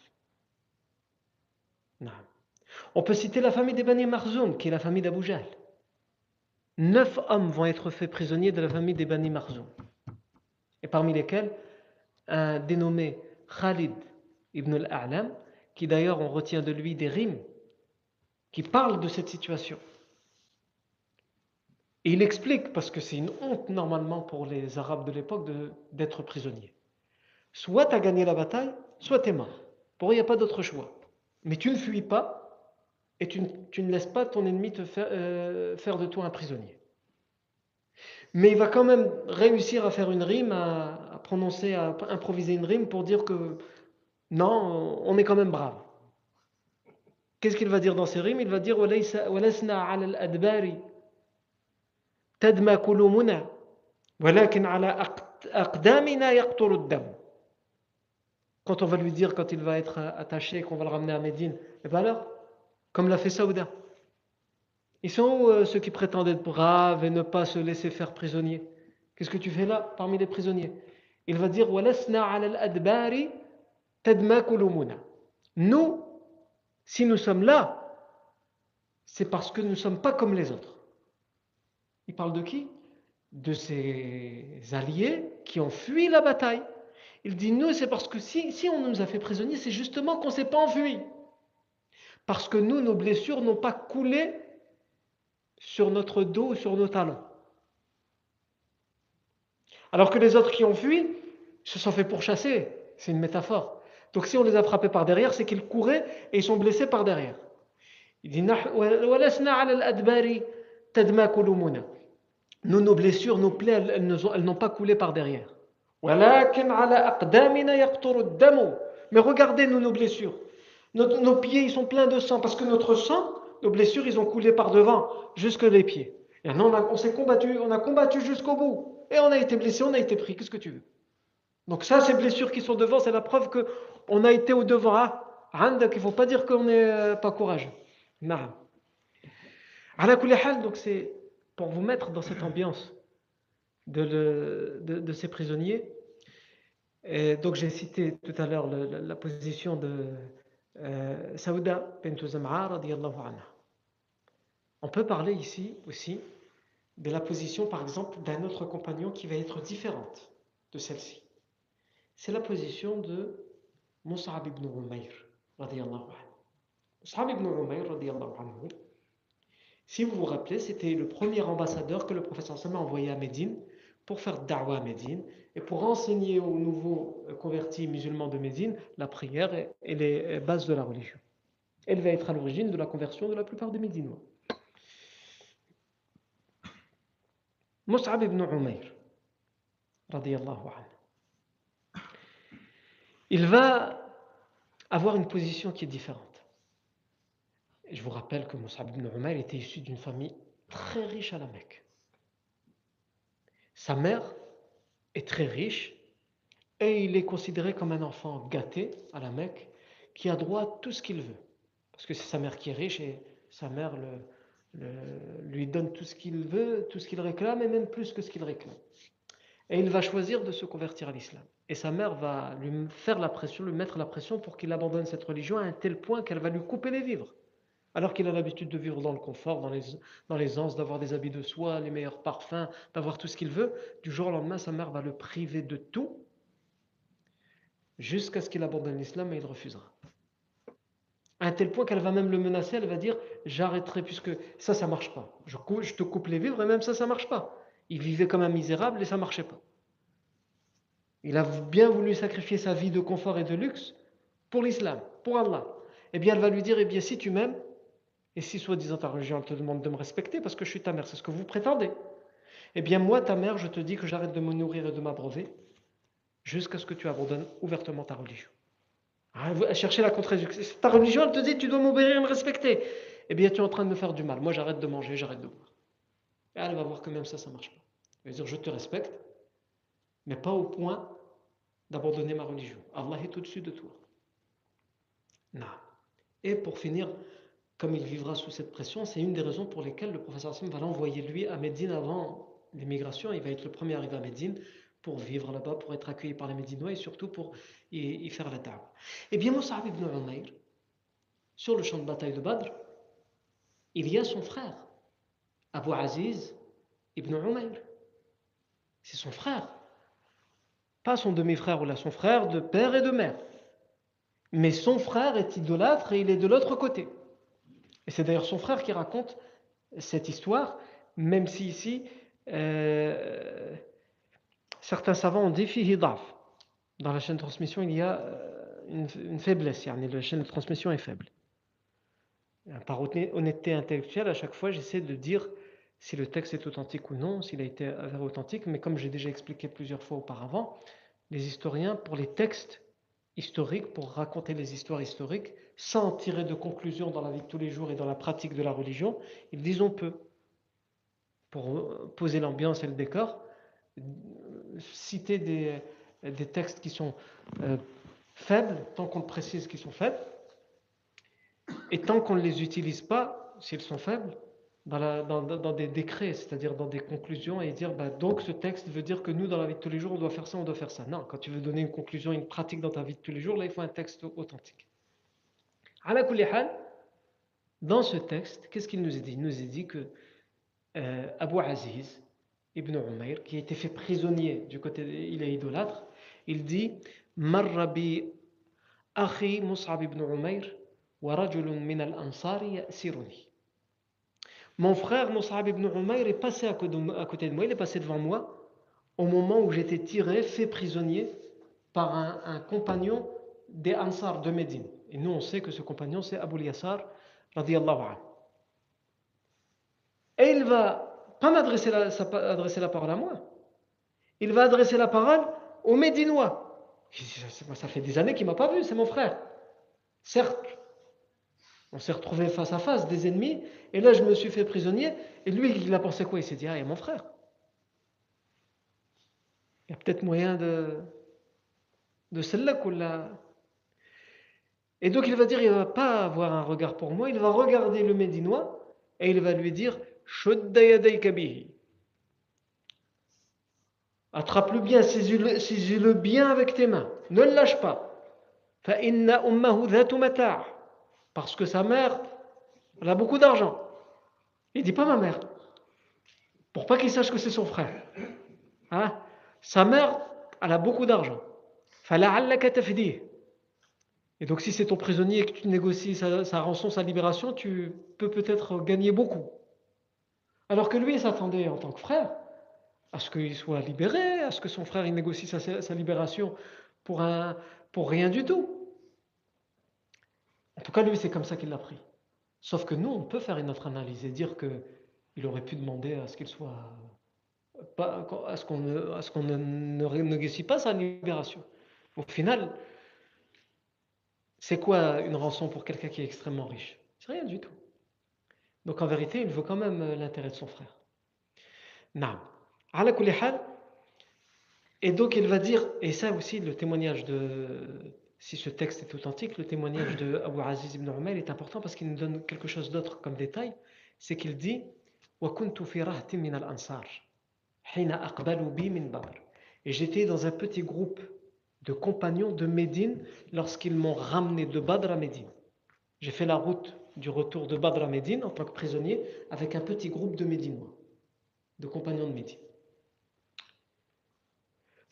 On peut citer la famille des Bani Marzoum, qui est la famille d'Abu Jahl. Neuf hommes vont être faits prisonniers de la famille des Bani Marzoum. Et parmi lesquels, un dénommé Khalid ibn al-A'lam, qui d'ailleurs on retient de lui des rimes qui parlent de cette situation. Et il explique, parce que c'est une honte normalement pour les Arabes de l'époque d'être prisonniers. Soit tu as gagné la bataille, soit tu es mort. Pour eux, il n'y a pas d'autre choix. Mais tu ne fuis pas et tu ne, laisses pas ton ennemi te faire, euh, faire de toi un prisonnier. Mais il va quand même réussir à faire une rime, à, prononcer, à improviser une rime pour dire que non, on est quand même brave. Qu'est-ce qu'il va dire dans ces rimes? Il va dire quand on va lui dire quand il va être attaché qu'on va le ramener à Médine et bien alors comme l'a fait Saouda ils sont euh, ceux qui prétendent être braves et ne pas se laisser faire prisonnier Qu'est-ce que tu fais là parmi les prisonniers? Il va dire Nous, si nous sommes là, c'est parce que nous ne sommes pas comme les autres. Il parle de qui? De ses alliés qui ont fui la bataille. Il dit nous, c'est parce que si, si on nous a fait prisonniers, c'est justement qu'on ne s'est pas enfui. Parce que nous, nos blessures n'ont pas coulé sur notre dos ou sur nos talons. Alors que les autres qui ont fui se sont fait pourchasser. C'est une métaphore. Donc si on les a frappés par derrière, c'est qu'ils couraient et ils sont blessés par derrière. Il dit Nous, nos blessures, nos plaies, elles, n'ont pas coulé par derrière. Mais regardez, nous, nos blessures. Nos, pieds, ils sont pleins de sang parce que notre sang, nos blessures, ils ont coulé par devant, jusque les pieds. Et on, on s'est combattu, on a combattu jusqu'au bout. Et on a été blessé, on a été pris. Qu'est-ce que tu veux? Donc ça, ces blessures qui sont devant, c'est la preuve qu'on a été au devant. Ah, il ne faut pas dire qu'on n'est euh, pas courageux. Non. Donc c'est pour vous mettre dans cette ambiance de, ces prisonniers. Et donc j'ai cité tout à l'heure la, position de Saouda bint Zam'a anha. On peut parler ici aussi de la position, par exemple, d'un autre compagnon qui va être différente de celle-ci. C'est la position de Mus'ab ibn Umayr, Mus'ab ibn Umayr, si vous vous rappelez, c'était le premier ambassadeur que le professeur Sama a envoyé à Médine pour faire da'wa à Médine et pour enseigner aux nouveaux convertis musulmans de Médine la prière et les bases de la religion. Elle va être à l'origine de la conversion de la plupart des Médinois. Mus'ab ibn Umayr, il va avoir une position qui est différente. je vous rappelle que Mus'ab ibn Umayr était issu d'une famille très riche à la Mecque. Sa mère est très riche et il est considéré comme un enfant gâté à la Mecque qui a droit à tout ce qu'il veut. Parce que c'est sa mère qui est riche et sa mère lui donne tout ce qu'il veut, tout ce qu'il réclame, et même plus que ce qu'il réclame. Et il va choisir de se convertir à l'islam. Et sa mère va lui faire la pression, lui mettre la pression pour qu'il abandonne cette religion à un tel point qu'elle va lui couper les vivres. Alors qu'il a l'habitude de vivre dans le confort, dans les, dans l'aisance, d'avoir des habits de soie, les meilleurs parfums, d'avoir tout ce qu'il veut, du jour au lendemain, sa mère va le priver de tout, jusqu'à ce qu'il abandonne l'islam et il refusera. À tel point qu'elle va même le menacer, elle va dire J'arrêterai puisque ça, ça marche pas. Je, je te coupe les vivres et même ça, ça marche pas. Il vivait comme un misérable et ça marchait pas. Il a bien voulu sacrifier sa vie de confort et de luxe pour l'islam, pour Allah. Eh bien, elle va lui dire Eh bien, si tu m'aimes, et si soi-disant ta religion te demande de me respecter parce que je suis ta mère, c'est ce que vous prétendez. Eh bien, moi, ta mère, je te dis que j'arrête de me nourrir et de m'abreuver jusqu'à ce que tu abandonnes ouvertement ta religion. Ah, chercher la contradiction. Ta religion, elle te dit, tu dois m'obéir et me respecter. eh bien tu es en train de me faire du mal. Moi j'arrête de manger, j'arrête de boire. Et elle va voir que même ça, ça marche pas. Elle va dire, je te respecte, mais pas au point d'abandonner ma religion. Allah est au-dessus de toi. Non. Et pour finir, comme il vivra sous cette pression, c'est une des raisons pour lesquelles le professeur Hassan va l'envoyer lui à Médine avant l'immigration. Il va être le premier arrivé à Médine pour vivre là-bas, pour être accueilli par les Médinois et surtout pour y, faire la table. Eh bien, Moussa ibn Umayr, sur le champ de bataille de Badr, il y a son frère, Abu Aziz ibn Umayr. C'est son frère. Pas son demi-frère ou là, son frère de père et de mère. Mais son frère est idolâtre et il est de l'autre côté. Et c'est d'ailleurs son frère qui raconte cette histoire, même si ici, euh, certains savants ont dit hidaf. Dans la chaîne de transmission, il y a euh, une, faiblesse, la chaîne de transmission est faible. Par honnêteté intellectuelle, à chaque fois, j'essaie de dire si le texte est authentique ou non, s'il a été authentique, mais comme j'ai déjà expliqué plusieurs fois auparavant, les historiens, pour les textes historiques, pour raconter les histoires historiques, sans tirer de conclusions dans la vie de tous les jours et dans la pratique de la religion, ils disent on peut, pour poser l'ambiance et le décor, citer des, textes qui sont euh, faibles, tant qu'on précise qu'ils sont faibles, et tant qu'on ne les utilise pas, s'ils sont faibles, dans, des décrets, c'est-à-dire dans des conclusions, et dire bah, donc ce texte veut dire que nous, dans la vie de tous les jours, on doit faire ça, on doit faire ça. Non, quand tu veux donner une conclusion, une pratique dans ta vie de tous les jours, là, il faut un texte authentique. Dans ce texte, qu'est-ce qu'il nous a dit? Il nous a dit que euh, Abu Aziz ibn Umayr, qui a été fait prisonnier du côté, il est idolâtre, il dit Marrabi akhi Mus'ab ibn wa rajulun min al-ansari. Mon frère Mus'ab ibn Umayr est passé à côté de moi, il est passé devant moi au moment où j'étais tiré, fait prisonnier par un, compagnon des Ansar de Médine. Et nous, on sait que ce compagnon, c'est Abu Yassar, radiallahu anhu. Et il va pas m'adresser la, la parole à moi. Il va adresser la parole aux Médinois. Ça fait des années qu'il ne m'a pas vu, c'est mon frère. Certes, on s'est retrouvé face à face, des ennemis, et là je me suis fait prisonnier, et lui il a pensé quoi? Il s'est dit, ah, il y mon frère. Il y a peut-être moyen de, de celle-là là. Et donc il va dire, il ne va pas avoir un regard pour moi, il va regarder le Médinois, et il va lui dire, Attrape-le bien, saisis-le bien avec tes mains, ne le lâche pas. Parce que sa mère, elle a beaucoup d'argent. Il dit pas ma mère. Pour pas qu'il sache que c'est son frère. Hein? Sa mère, elle a beaucoup d'argent. Et donc si c'est ton prisonnier et que tu négocies sa, rançon, sa libération, tu peux peut-être gagner beaucoup. Alors que lui, il s'attendait en tant que frère à ce qu'il soit libéré, à ce que son frère il négocie sa, libération pour, rien du tout. En tout cas, lui, c'est comme ça qu'il l'a pris. Sauf que nous, on peut faire une autre analyse et dire qu'il aurait pu demander à ce qu'il soit. Pas, à ce qu'on ne, ne, négocie pas sa libération. Au final, c'est quoi une rançon pour quelqu'un qui est extrêmement riche? C'est rien du tout. Donc en vérité, il veut quand même l'intérêt de son frère. Non. Et donc il va dire, et ça aussi, le témoignage de, si ce texte est authentique, le témoignage de Abu Aziz ibn Umar est important parce qu'il nous donne quelque chose d'autre comme détail. C'est qu'il dit Et j'étais dans un petit groupe de compagnons de Médine lorsqu'ils m'ont ramené de Badr à Médine. J'ai fait la route du retour de Badr à Médine en tant que prisonnier avec un petit groupe de Médinois, de compagnons de Médine.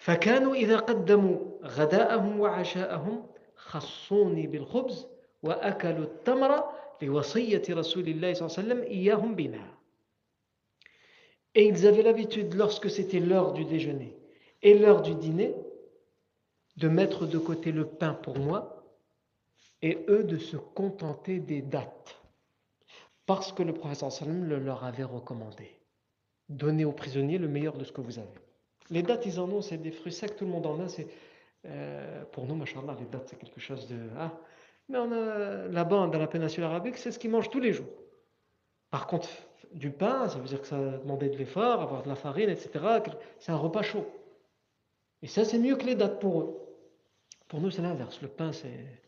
فكانوا إذا قدموا غداءهم وعشاءهم خصوني بالخبز وأكلوا التمر لوصية رسول الله صلى الله عليه وسلم إياهم بنا Et ils avaient l'habitude, lorsque c'était l'heure du déjeuner et l'heure du dîner, de mettre de côté le pain pour moi et eux de se contenter des dates. Parce que le professeur sallam le leur avait recommandé. Donnez aux prisonniers le meilleur de ce que vous avez. Les dates, ils en ont, c'est des fruits secs, tout le monde en a. Euh, pour nous, machallah, les dates, c'est quelque chose de. Ah. Mais on a, là-bas, dans la péninsule arabique, c'est ce qu'ils mangent tous les jours. Par contre, du pain, ça veut dire que ça demandait de l'effort, avoir de la farine, etc. C'est un repas chaud. Et ça, c'est mieux que les dates pour eux. Pour nous, c'est l'inverse. Le pain, c'est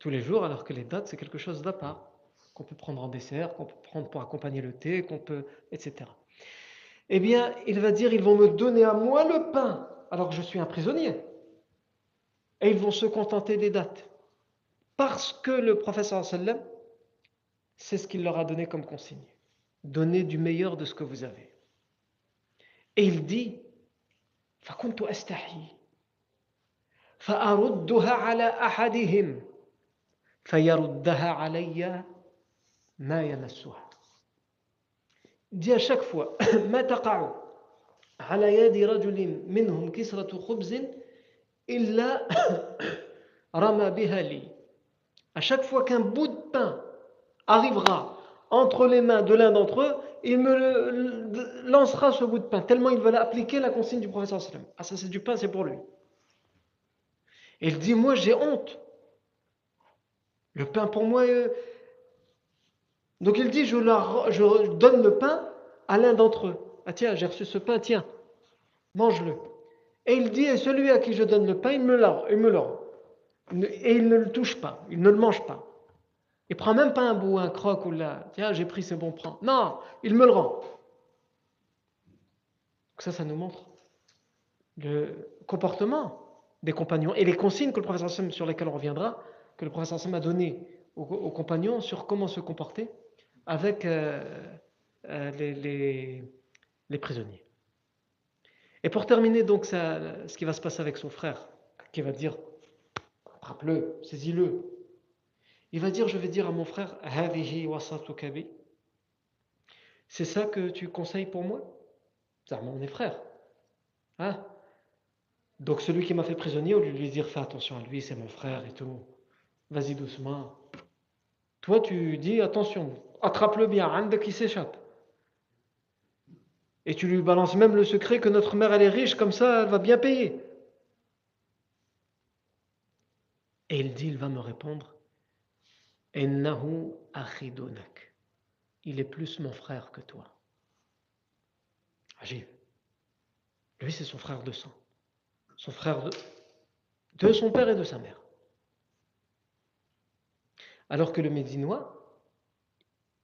tous les jours, alors que les dates, c'est quelque chose d'à part, qu'on peut prendre en dessert, qu'on peut prendre pour accompagner le thé, qu'on peut, etc. Eh bien, il va dire, ils vont me donner à moi le pain, alors que je suis un prisonnier. Et ils vont se contenter des dates. Parce que le professeur sallam, c'est ce qu'il leur a donné comme consigne. Donnez du meilleur de ce que vous avez. Et il dit, فكنت أستحي فأردها على أحدهم فيردها علي ما يمسها dit à chaque fois ما تقع على يد رجل منهم كسرة خبز إلا رمى بها لي à chaque fois qu'un bout de pain arrivera entre les mains de l'un d'entre eux, il me lancera ce bout de pain, tellement il veut appliquer la consigne du professeur sallam. Ah ça c'est du pain, c'est pour lui. Et il dit, moi j'ai honte. le pain pour moi... Euh, donc il dit, je, donne le pain à l'un d'entre eux. Ah tiens, j'ai reçu ce pain, tiens, mange-le. Et il dit, et celui à qui je donne le pain, il me me l'a. Et il ne le touche pas, il ne le mange pas. Il prend même pas un bout, un croc ou là, tiens, j'ai pris, c'est bon, prends. Non, il me le rend. ça, ça nous montre le comportement des compagnons et les consignes que le professeur sur lesquelles on reviendra, que le professeur Sam a donné aux, compagnons sur comment se comporter avec euh, euh, les, prisonniers. Et pour terminer donc ce qui va se passer avec son frère, qui va dire, attrape-le, saisis-le, il va dire, je vais dire à mon frère, c'est ça que tu conseilles pour moi? On est frère. Hein? Donc celui qui m'a fait prisonnier, au lieu de lui dire, fais attention à lui, c'est mon frère et tout, vas-y doucement. Toi, tu dis, attention, attrape-le bien, un qui s'échappe. Et tu lui balances même le secret que notre mère, elle est riche, comme ça, elle va bien payer. Et il dit, il va me répondre, il est plus mon frère que toi. Agib. Lui, c'est son frère de sang. Son frère de son père et de sa mère. Alors que le Médinois,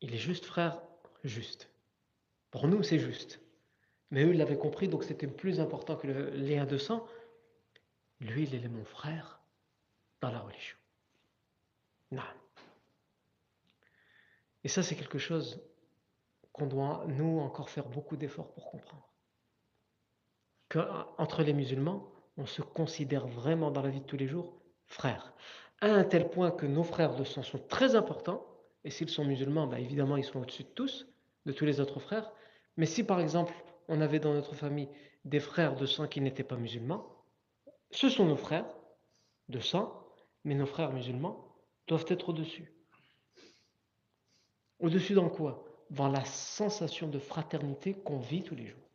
il est juste frère juste. Pour nous, c'est juste. Mais eux, ils l'avaient compris, donc c'était plus important que le lien de sang. Lui, il est mon frère dans la religion. Non. Et ça, c'est quelque chose qu'on doit, nous, encore faire beaucoup d'efforts pour comprendre. Qu'entre les musulmans, on se considère vraiment dans la vie de tous les jours frères. À un tel point que nos frères de sang sont très importants, et s'ils sont musulmans, bah, évidemment, ils sont au-dessus de tous, de tous les autres frères. Mais si par exemple, on avait dans notre famille des frères de sang qui n'étaient pas musulmans, ce sont nos frères de sang, mais nos frères musulmans doivent être au-dessus. Au-dessus dans quoi? Dans la sensation de fraternité qu'on vit tous les jours.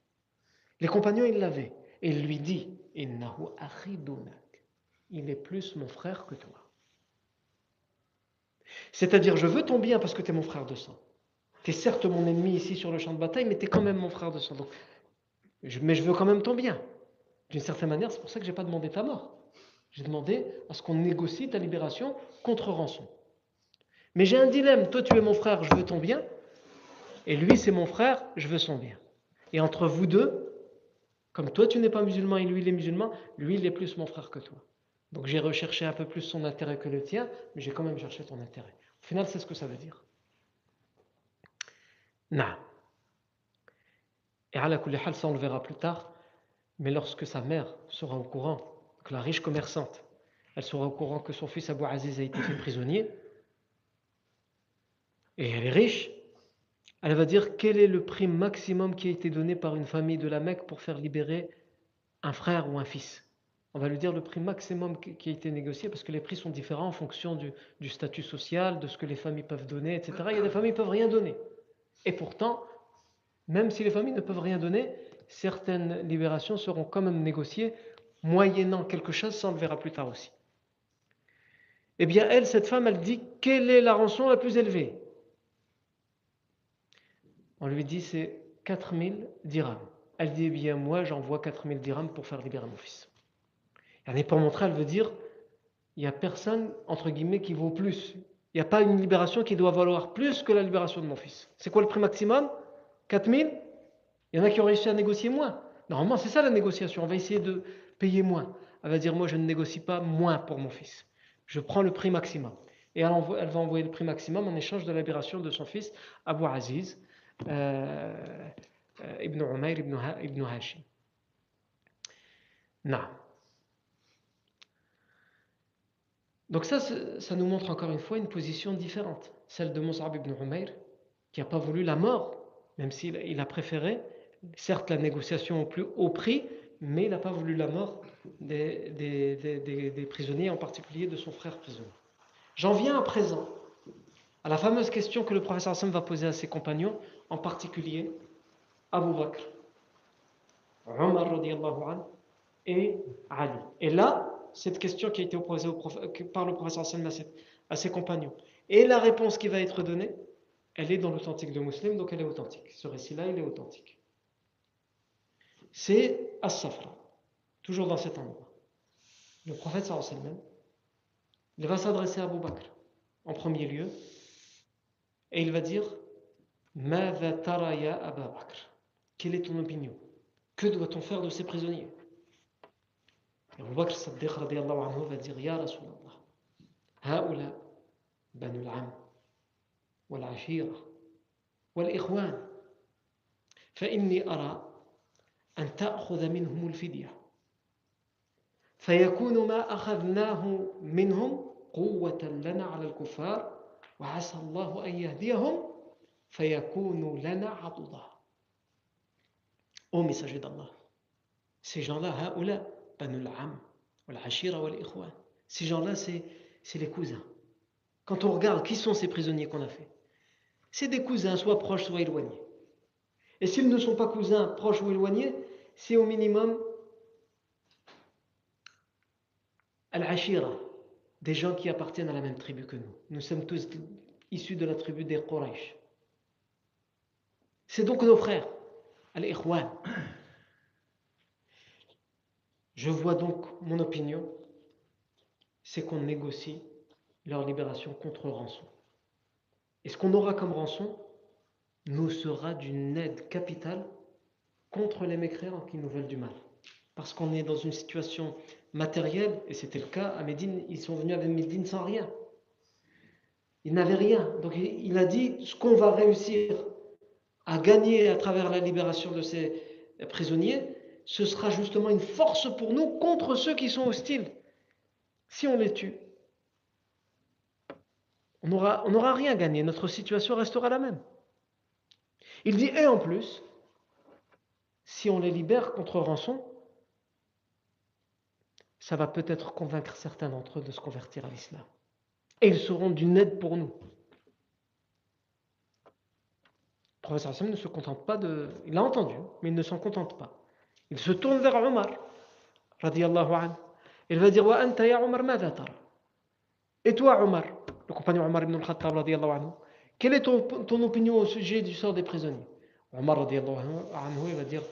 Les compagnons, ils l'avaient. Et il lui dit Il est plus mon frère que toi. C'est-à-dire, je veux ton bien parce que tu es mon frère de sang. Tu es certes mon ennemi ici sur le champ de bataille, mais tu es quand même mon frère de sang. Donc, mais je veux quand même ton bien. D'une certaine manière, c'est pour ça que je n'ai pas demandé ta mort. J'ai demandé à ce qu'on négocie ta libération contre rançon. Mais j'ai un dilemme. Toi, tu es mon frère, je veux ton bien. Et lui, c'est mon frère, je veux son bien. Et entre vous deux, comme toi, tu n'es pas musulman et lui, il est musulman, lui, il est plus mon frère que toi. Donc j'ai recherché un peu plus son intérêt que le tien, mais j'ai quand même cherché ton intérêt. Au final, c'est ce que ça veut dire. Na. Et à la ça on le verra plus tard, mais lorsque sa mère sera au courant, que la riche commerçante, elle sera au courant que son fils Abou Aziz a été fait prisonnier, et elle est riche, elle va dire quel est le prix maximum qui a été donné par une famille de la Mecque pour faire libérer un frère ou un fils? On va lui dire le prix maximum qui a été négocié parce que les prix sont différents en fonction du, statut social, de ce que les familles peuvent donner, etc. Il y a des familles qui peuvent rien donner. Et pourtant, même si les familles ne peuvent rien donner, certaines libérations seront quand même négociées moyennant quelque chose, ça on le verra plus tard aussi. Eh bien, elle, cette femme, elle dit quelle est la rançon la plus élevée? On lui dit c'est 4000 dirhams. Elle dit, eh bien moi j'envoie 4000 dirhams pour faire libérer mon fils. Et pour montrer, elle veut dire, il n'y a personne, entre guillemets, qui vaut plus. Il n'y a pas une libération qui doit valoir plus que la libération de mon fils. C'est quoi le prix maximum? 4000 Il y en a qui ont réussi à négocier moins. Normalement, c'est ça la négociation. On va essayer de payer moins. Elle va dire, moi je ne négocie pas moins pour mon fils. Je prends le prix maximum. Et elle, va envoyer le prix maximum en échange de la libération de son fils, Abu Aziz, euh, euh, ibn Umayr ibn, ibn Hashim. Non. Donc ça, ça nous montre encore une fois une position différente. Celle de Mus'ab ibn Umayr, qui n'a pas voulu la mort, même s'il a préféré, certes, la négociation au plus haut prix, mais il n'a pas voulu la mort des, prisonniers, en particulier de son frère prisonnier. J'en viens à présent à la fameuse question que le professeur Hassan va poser à ses compagnons, en particulier Abu Bakr, Omar et Ali. Et là, cette question qui a été posée par le professeur Hassan à ses compagnons, et la réponse qui va être donnée, elle est dans l'authentique de Muslim, donc elle est authentique. Ce récit-là, il est authentique. C'est As-Safra, toujours dans cet endroit. Le prophète sallam, il va s'adresser à Abu Bakr en premier lieu, et il va dire Mada tara ya Abu Bakr quelle est ton opinion? Que doit-on faire de ces prisonniers? Abu Bakr Saddiq anhu va dire Ya Rasulallah, هؤلاء بنو العم والعشيرة والإخوان. فإني أرى أن تأخذ منهم الفدية. فيكون ما أخذناه منهم قوة لنا على الكفار وعسى الله أن يهديهم فيكون لنا عضدا. Ô messager d'Allah, ces gens-là, haoula, banul am, ashira ikhwan. Ces gens-là, c'est les cousins. Quand on regarde qui sont ces prisonniers qu'on a fait, c'est des cousins, soit proches, soit éloignés. Et s'ils ne sont pas cousins, proches ou éloignés, c'est au minimum al-ashira, des gens qui appartiennent à la même tribu que nous. Nous sommes tous issus de la tribu des Quraysh. C'est donc nos frères. Al-Ikhwan. Je vois donc mon opinion, c'est qu'on négocie leur libération contre rançon. Et ce qu'on aura comme rançon nous sera d'une aide capitale contre les mécréants qui nous veulent du mal. Parce qu'on est dans une situation matérielle, et c'était le cas à Médine, ils sont venus avec Médine sans rien. Ils n'avaient rien. Donc il a dit ce qu'on va réussir à gagner à travers la libération de ces prisonniers, ce sera justement une force pour nous contre ceux qui sont hostiles. Si on les tue, on n'aura rien gagné, notre situation restera la même. Il dit, et en plus, si on les libère contre rançon, ça va peut-être convaincre certains d'entre eux de se convertir à l'islam. Et ils seront d'une aide pour nous. professeur Hassan ne se contente pas de... Il a entendu, mais il ne s'en contente pas. Il se tourne vers Omar, radiallahu anhu. Il va dire, Wa anta ya Omar, Et toi, Omar, le compagnon Omar ibn al-Khattab, radiallahu anhu, quelle est ton, ton, opinion au sujet du sort des prisonniers? Omar, radiallahu anhu, il va dire,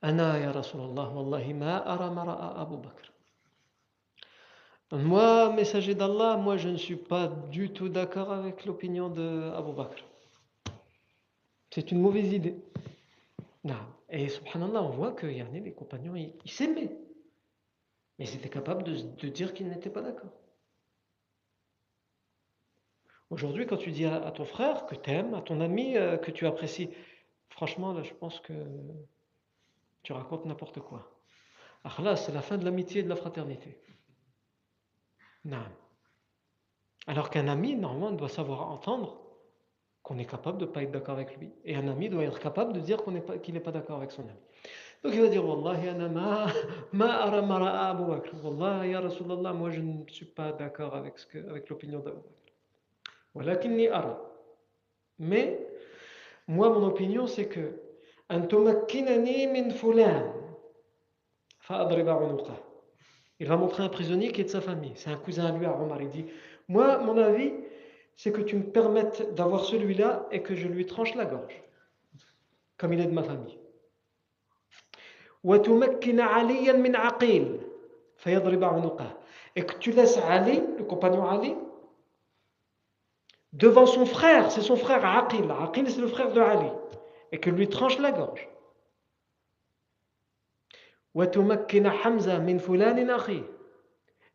Ana ya Rasulallah, wallahi ma ara mara'a Abu Bakr. Moi, messager d'Allah, moi je ne suis pas du tout d'accord avec l'opinion de Abu Bakr. C'est une mauvaise idée. Et subhanallah, on voit que les compagnons, ils s'aimaient. Mais ils étaient capables de, dire qu'ils n'étaient pas d'accord. Aujourd'hui, quand tu dis à, ton frère que tu aimes, à ton ami euh, que tu apprécies, franchement, là, je pense que tu racontes n'importe quoi. Là, c'est la fin de l'amitié et de la fraternité. Non. Alors qu'un ami, normalement, doit savoir entendre qu'on est capable de ne pas être d'accord avec lui. Et un ami doit être capable de dire qu'il n'est pas, pas d'accord avec son ami. Donc il va dire Wallahi, ma, ma ara mara'a Abu Bakr. Wallahi, ya Rasulallah, moi je ne suis pas d'accord avec, avec l'opinion d'Abu Bakr. Ara. Mais, moi, mon opinion, c'est que Antumakkinani min fulan. Fa'adriba. Il va montrer un prisonnier qui est de sa famille. C'est un cousin à lui à Omar. Il dit Moi, mon avis, c'est que tu me permettes d'avoir celui-là et que je lui tranche la gorge, comme il est de ma famille. Et que tu laisses Ali, le compagnon Ali, devant son frère, c'est son frère Aqil. Aqil, c'est le frère de Ali. Et que lui tranche la gorge.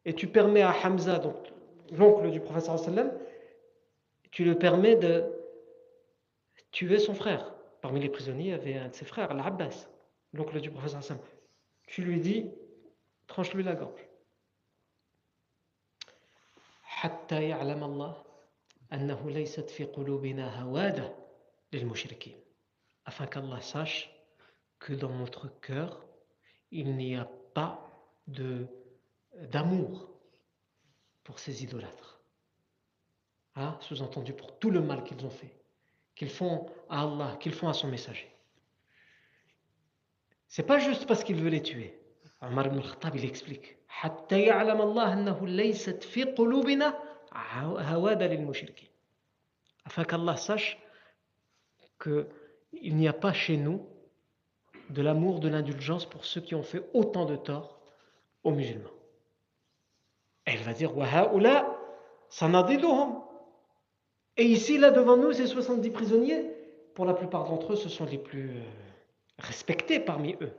Et tu permets à Hamza, donc l'oncle du professeur sallam, tu le permets de tuer son frère. Parmi les prisonniers, il y avait un de ses frères, l'Abbas, l'oncle du professeur Hassan. Tu lui dis, tranche-lui la gorge. afin qu'Allah sache que dans notre cœur il n'y a pas d'amour pour ces idolâtres Hein, sous-entendu pour tout le mal qu'ils ont fait, qu'ils font à Allah, qu'ils font à son messager. C'est pas juste parce qu'il veut les tuer. Omar ibn Khattab, il explique. Afin qu'Allah sache qu'il n'y a pas chez nous de l'amour, de l'indulgence pour ceux qui ont fait autant de tort aux musulmans. Elle va dire et ici, là, devant nous, ces 70 prisonniers, pour la plupart d'entre eux, ce sont les plus euh, respectés parmi eux,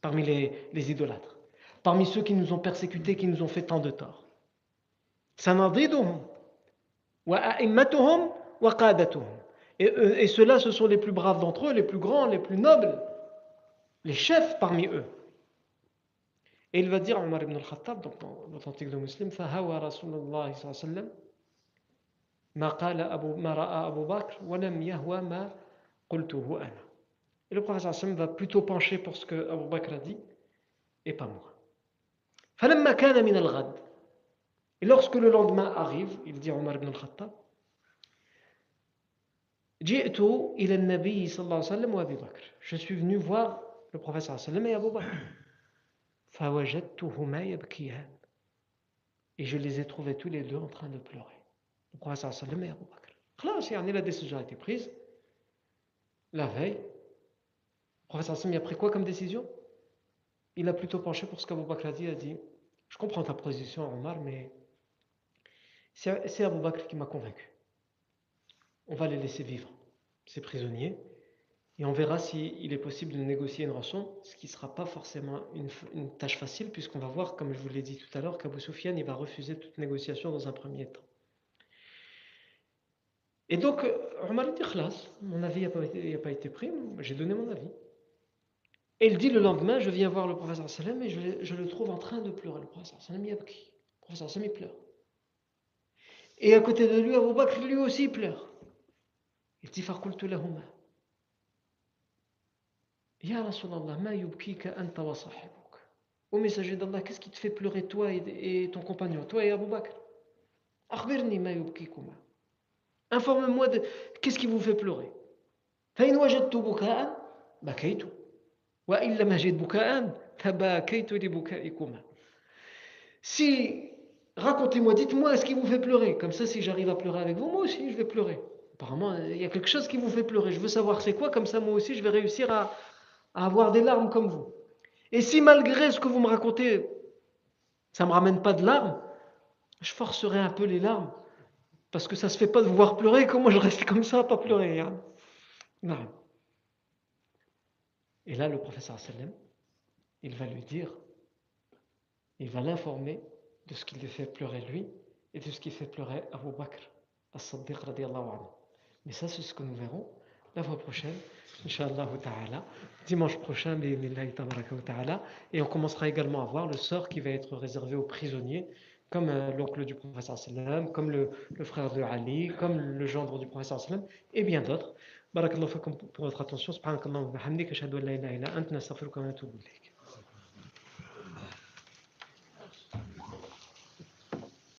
parmi les, les, idolâtres, parmi ceux qui nous ont persécutés, qui nous ont fait tant de tort. Et, euh, et ceux-là, ce sont les plus braves d'entre eux, les plus grands, les plus nobles, les chefs parmi eux. Et il va dire, Omar ibn al-Khattab, dans l'authentique de Muslim, « Fahawa Rasulullah sallallahu alayhi wa sallam. ما قال أبو ما رأى أبو بكر ولم يهوى ما قلته أنا. Et le prophète sallam va plutôt pencher pour ce que Abu Bakr a dit et pas moi. فلما كان من الغد Et lorsque le lendemain arrive, il dit Omar ibn al-Khattab, جئت إلى النبي صلى الله عليه وسلم وأبي بكر. Je suis venu voir le prophète sallallahu alayhi wa sallam et Abu Bakr. Et je les ai trouvés tous les deux en train de pleurer. Le prophète sallam et Abu Bakr. La décision a été prise. La veille, le prophète sallam a pris quoi comme décision? Il a plutôt penché pour ce qu'Abu Bakr a dit. A dit Je comprends ta position, Omar, mais c'est Abu Bakr qui m'a convaincu. On va les laisser vivre, ces prisonniers. Et on verra s'il est possible de négocier une rançon, ce qui ne sera pas forcément une, tâche facile, puisqu'on va voir, comme je vous l'ai dit tout à l'heure, qu'Abu Soufiane il va refuser toute négociation dans un premier temps. Et donc, Omar dit mon avis n'a pas, pas, été pris, j'ai donné mon avis. Et il dit le lendemain, je viens voir le professeur Salem et je, le trouve en train de pleurer. Le professeur Salem, il Le professeur Salem, il pleure. Et à côté de lui, Abu Bakr, lui aussi, pleure. Il dit, lahuma. Ya Rasulallah, ma yubkika anta wa sahibuk. Au messager d'Allah, qu'est-ce qui te fait pleurer toi et, ton compagnon, toi et Abu Bakr? Akhbirni ma yubkikuma. Informe-moi de qu'est-ce qui vous fait pleurer. Si, racontez-moi, dites-moi ce qui vous fait pleurer. Comme ça, si j'arrive à pleurer avec vous, moi aussi, je vais pleurer. Apparemment, il y a quelque chose qui vous fait pleurer. Je veux savoir c'est quoi, comme ça, moi aussi, je vais réussir à, à avoir des larmes comme vous. Et si malgré ce que vous me racontez, ça ne me ramène pas de larmes, je forcerai un peu les larmes parce que ça ne se fait pas de vous voir pleurer, comment je reste comme ça, pas pleurer. Hein? Non. Et là, le professeur sallam, il va lui dire, il va l'informer de ce qui lui fait pleurer lui et de ce qui fait pleurer Abu Bakr as-Siddiq Mais ça, c'est ce que nous verrons la fois prochaine. Inch'Allah ta'ala, dimanche prochain, et on commencera également à voir le sort qui va être réservé aux prisonniers, comme euh, l'oncle du professeur sallam, comme le, le, frère de Ali, comme le gendre du professeur sallam, et bien d'autres. Barakallahu pour votre attention. Subhanakallahu wa bihamdik, ashhadu an la ilaha illa anta nastaghfiruka wa natubu ilayk.